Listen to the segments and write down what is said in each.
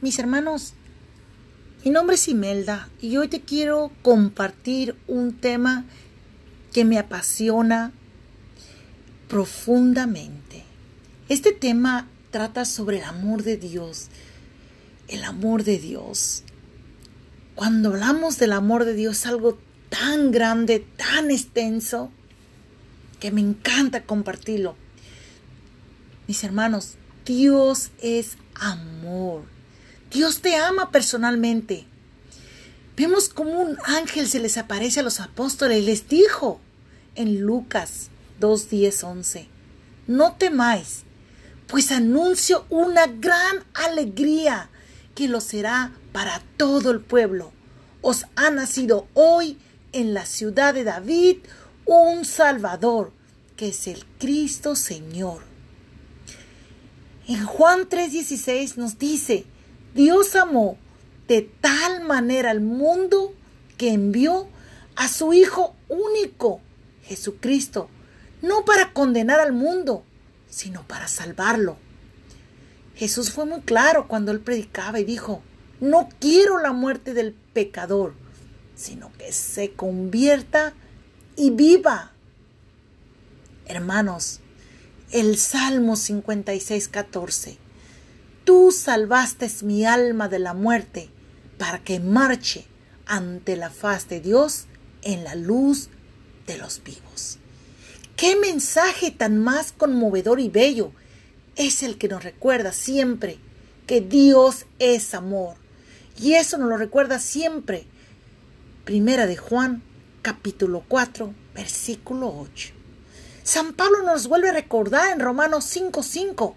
Mis hermanos, mi nombre es Imelda y hoy te quiero compartir un tema que me apasiona profundamente. Este tema trata sobre el amor de Dios. El amor de Dios. Cuando hablamos del amor de Dios algo tan grande, tan extenso, que me encanta compartirlo. Mis hermanos, Dios es amor. Dios te ama personalmente. Vemos como un ángel se les aparece a los apóstoles y les dijo en Lucas 2, 10, 11, no temáis, pues anuncio una gran alegría que lo será para todo el pueblo. Os ha nacido hoy en la ciudad de David un Salvador, que es el Cristo Señor. En Juan 3:16 nos dice, Dios amó de tal manera al mundo que envió a su Hijo único, Jesucristo, no para condenar al mundo, sino para salvarlo. Jesús fue muy claro cuando él predicaba y dijo, no quiero la muerte del pecador, sino que se convierta y viva. Hermanos, el Salmo 56, 14 Tú salvaste mi alma de la muerte para que marche ante la faz de Dios en la luz de los vivos. Qué mensaje tan más conmovedor y bello es el que nos recuerda siempre que Dios es amor. Y eso nos lo recuerda siempre. Primera de Juan, capítulo 4, versículo 8. San Pablo nos vuelve a recordar en Romanos 5:5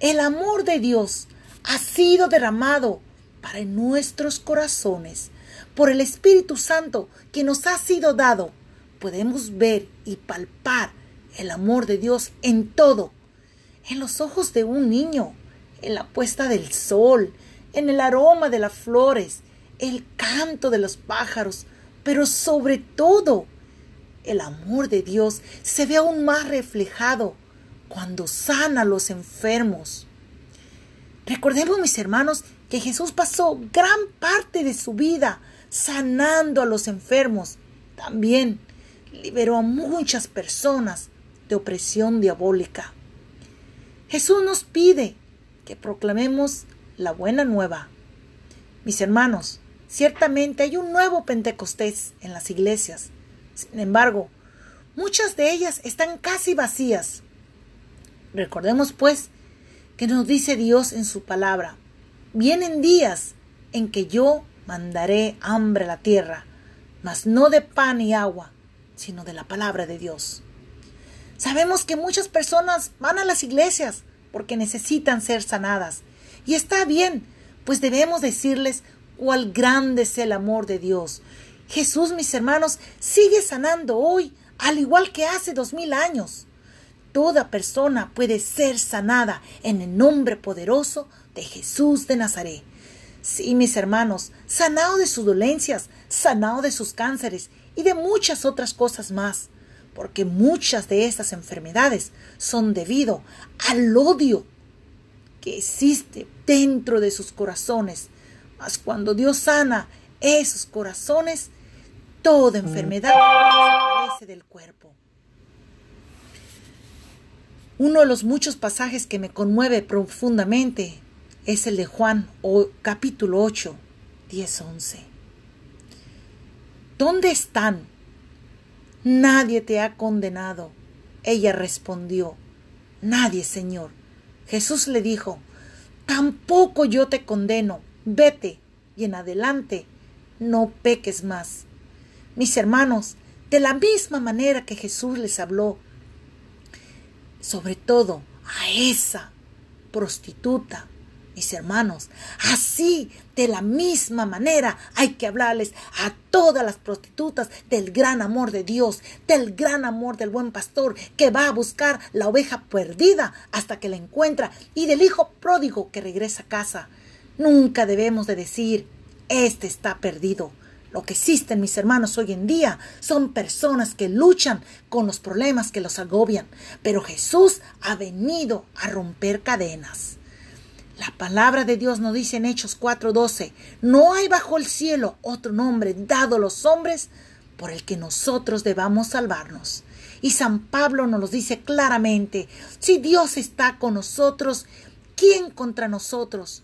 el amor de Dios ha sido derramado para nuestros corazones por el Espíritu Santo que nos ha sido dado. Podemos ver y palpar el amor de Dios en todo, en los ojos de un niño, en la puesta del sol, en el aroma de las flores, el canto de los pájaros, pero sobre todo el amor de Dios se ve aún más reflejado cuando sana a los enfermos. Recordemos, mis hermanos, que Jesús pasó gran parte de su vida sanando a los enfermos. También liberó a muchas personas de opresión diabólica. Jesús nos pide que proclamemos la buena nueva. Mis hermanos, ciertamente hay un nuevo Pentecostés en las iglesias. Sin embargo, muchas de ellas están casi vacías. Recordemos pues que nos dice Dios en su palabra. Vienen días en que yo mandaré hambre a la tierra, mas no de pan y agua, sino de la palabra de Dios. Sabemos que muchas personas van a las iglesias porque necesitan ser sanadas. Y está bien, pues debemos decirles cuál grande es el amor de Dios. Jesús, mis hermanos, sigue sanando hoy, al igual que hace dos mil años. Toda persona puede ser sanada en el nombre poderoso de Jesús de Nazaret. Sí, mis hermanos, sanado de sus dolencias, sanado de sus cánceres y de muchas otras cosas más, porque muchas de estas enfermedades son debido al odio que existe dentro de sus corazones. Mas cuando Dios sana esos corazones, toda enfermedad desaparece del cuerpo. Uno de los muchos pasajes que me conmueve profundamente es el de Juan capítulo 8, 10, 11. ¿Dónde están? Nadie te ha condenado. Ella respondió, Nadie, Señor. Jesús le dijo, Tampoco yo te condeno. Vete y en adelante no peques más. Mis hermanos, de la misma manera que Jesús les habló sobre todo a esa prostituta, mis hermanos. Así, de la misma manera, hay que hablarles a todas las prostitutas del gran amor de Dios, del gran amor del buen pastor que va a buscar la oveja perdida hasta que la encuentra y del hijo pródigo que regresa a casa. Nunca debemos de decir, este está perdido. Lo que existen, mis hermanos, hoy en día son personas que luchan con los problemas que los agobian, pero Jesús ha venido a romper cadenas. La palabra de Dios nos dice en Hechos 4:12, no hay bajo el cielo otro nombre dado a los hombres por el que nosotros debamos salvarnos. Y San Pablo nos lo dice claramente, si Dios está con nosotros, ¿quién contra nosotros?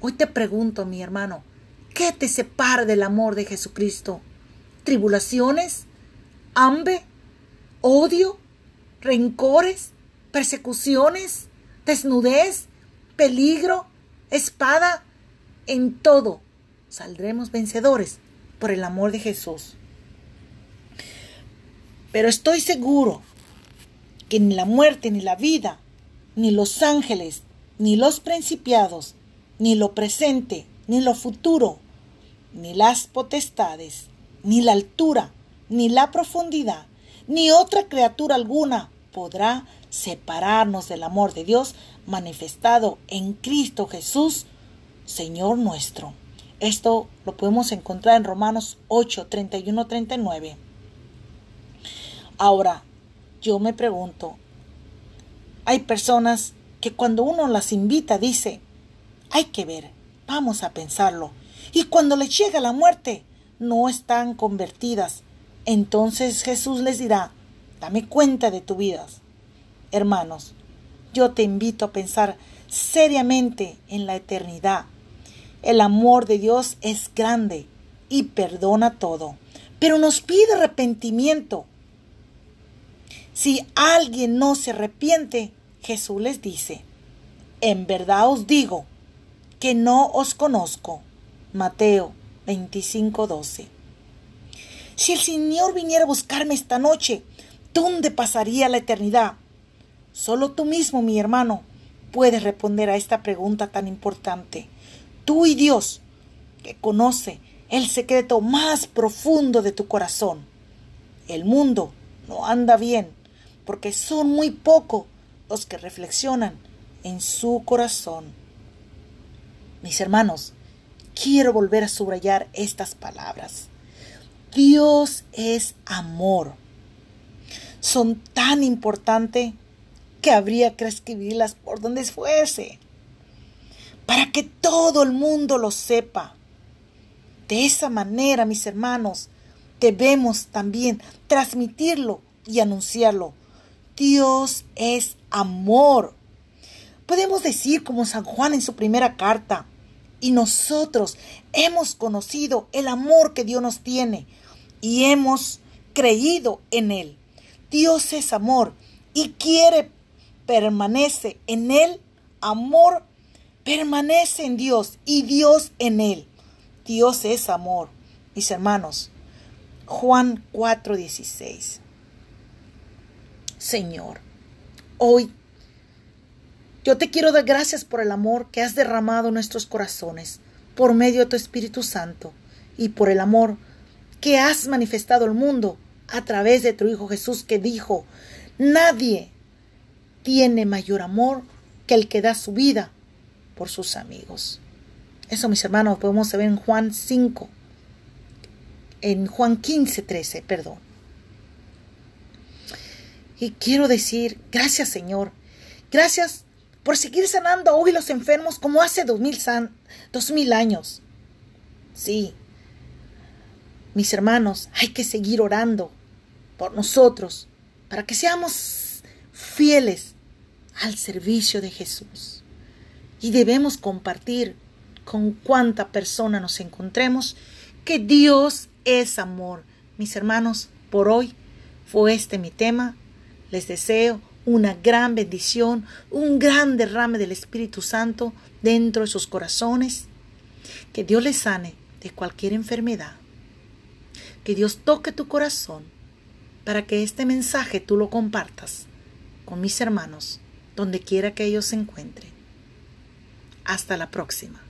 Hoy te pregunto, mi hermano, ¿qué te separa del amor de Jesucristo? ¿Tribulaciones? ¿Hambre? ¿Odio? ¿Rencores? ¿Persecuciones? ¿Desnudez? peligro, espada, en todo saldremos vencedores por el amor de Jesús. Pero estoy seguro que ni la muerte, ni la vida, ni los ángeles, ni los principiados, ni lo presente, ni lo futuro, ni las potestades, ni la altura, ni la profundidad, ni otra criatura alguna podrá separarnos del amor de Dios manifestado en Cristo Jesús, Señor nuestro. Esto lo podemos encontrar en Romanos 8, 31, 39. Ahora, yo me pregunto, hay personas que cuando uno las invita dice, hay que ver, vamos a pensarlo. Y cuando les llega la muerte, no están convertidas. Entonces Jesús les dirá, dame cuenta de tu vida. Hermanos, yo te invito a pensar seriamente en la eternidad. El amor de Dios es grande y perdona todo, pero nos pide arrepentimiento. Si alguien no se arrepiente, Jesús les dice, en verdad os digo que no os conozco. Mateo 25:12. Si el Señor viniera a buscarme esta noche, ¿dónde pasaría la eternidad? Solo tú mismo, mi hermano, puedes responder a esta pregunta tan importante. Tú y Dios, que conoce el secreto más profundo de tu corazón. El mundo no anda bien porque son muy pocos los que reflexionan en su corazón. Mis hermanos, quiero volver a subrayar estas palabras. Dios es amor. Son tan importantes que habría que escribirlas por donde fuese, para que todo el mundo lo sepa. De esa manera, mis hermanos, debemos también transmitirlo y anunciarlo. Dios es amor. Podemos decir como San Juan en su primera carta, y nosotros hemos conocido el amor que Dios nos tiene y hemos creído en Él. Dios es amor y quiere permanece en Él, amor permanece en Dios y Dios en Él. Dios es amor. Mis hermanos, Juan 4:16. Señor, hoy yo te quiero dar gracias por el amor que has derramado en nuestros corazones por medio de tu Espíritu Santo y por el amor que has manifestado al mundo a través de tu Hijo Jesús que dijo, nadie tiene mayor amor que el que da su vida por sus amigos. Eso, mis hermanos, podemos ver en Juan 5, en Juan 15, 13, perdón. Y quiero decir, gracias Señor, gracias por seguir sanando hoy los enfermos como hace dos mil, dos mil años. Sí, mis hermanos, hay que seguir orando por nosotros para que seamos fieles al servicio de Jesús. Y debemos compartir con cuánta persona nos encontremos que Dios es amor. Mis hermanos, por hoy fue este mi tema. Les deseo una gran bendición, un gran derrame del Espíritu Santo dentro de sus corazones. Que Dios les sane de cualquier enfermedad. Que Dios toque tu corazón para que este mensaje tú lo compartas con mis hermanos, donde quiera que ellos se encuentren. Hasta la próxima.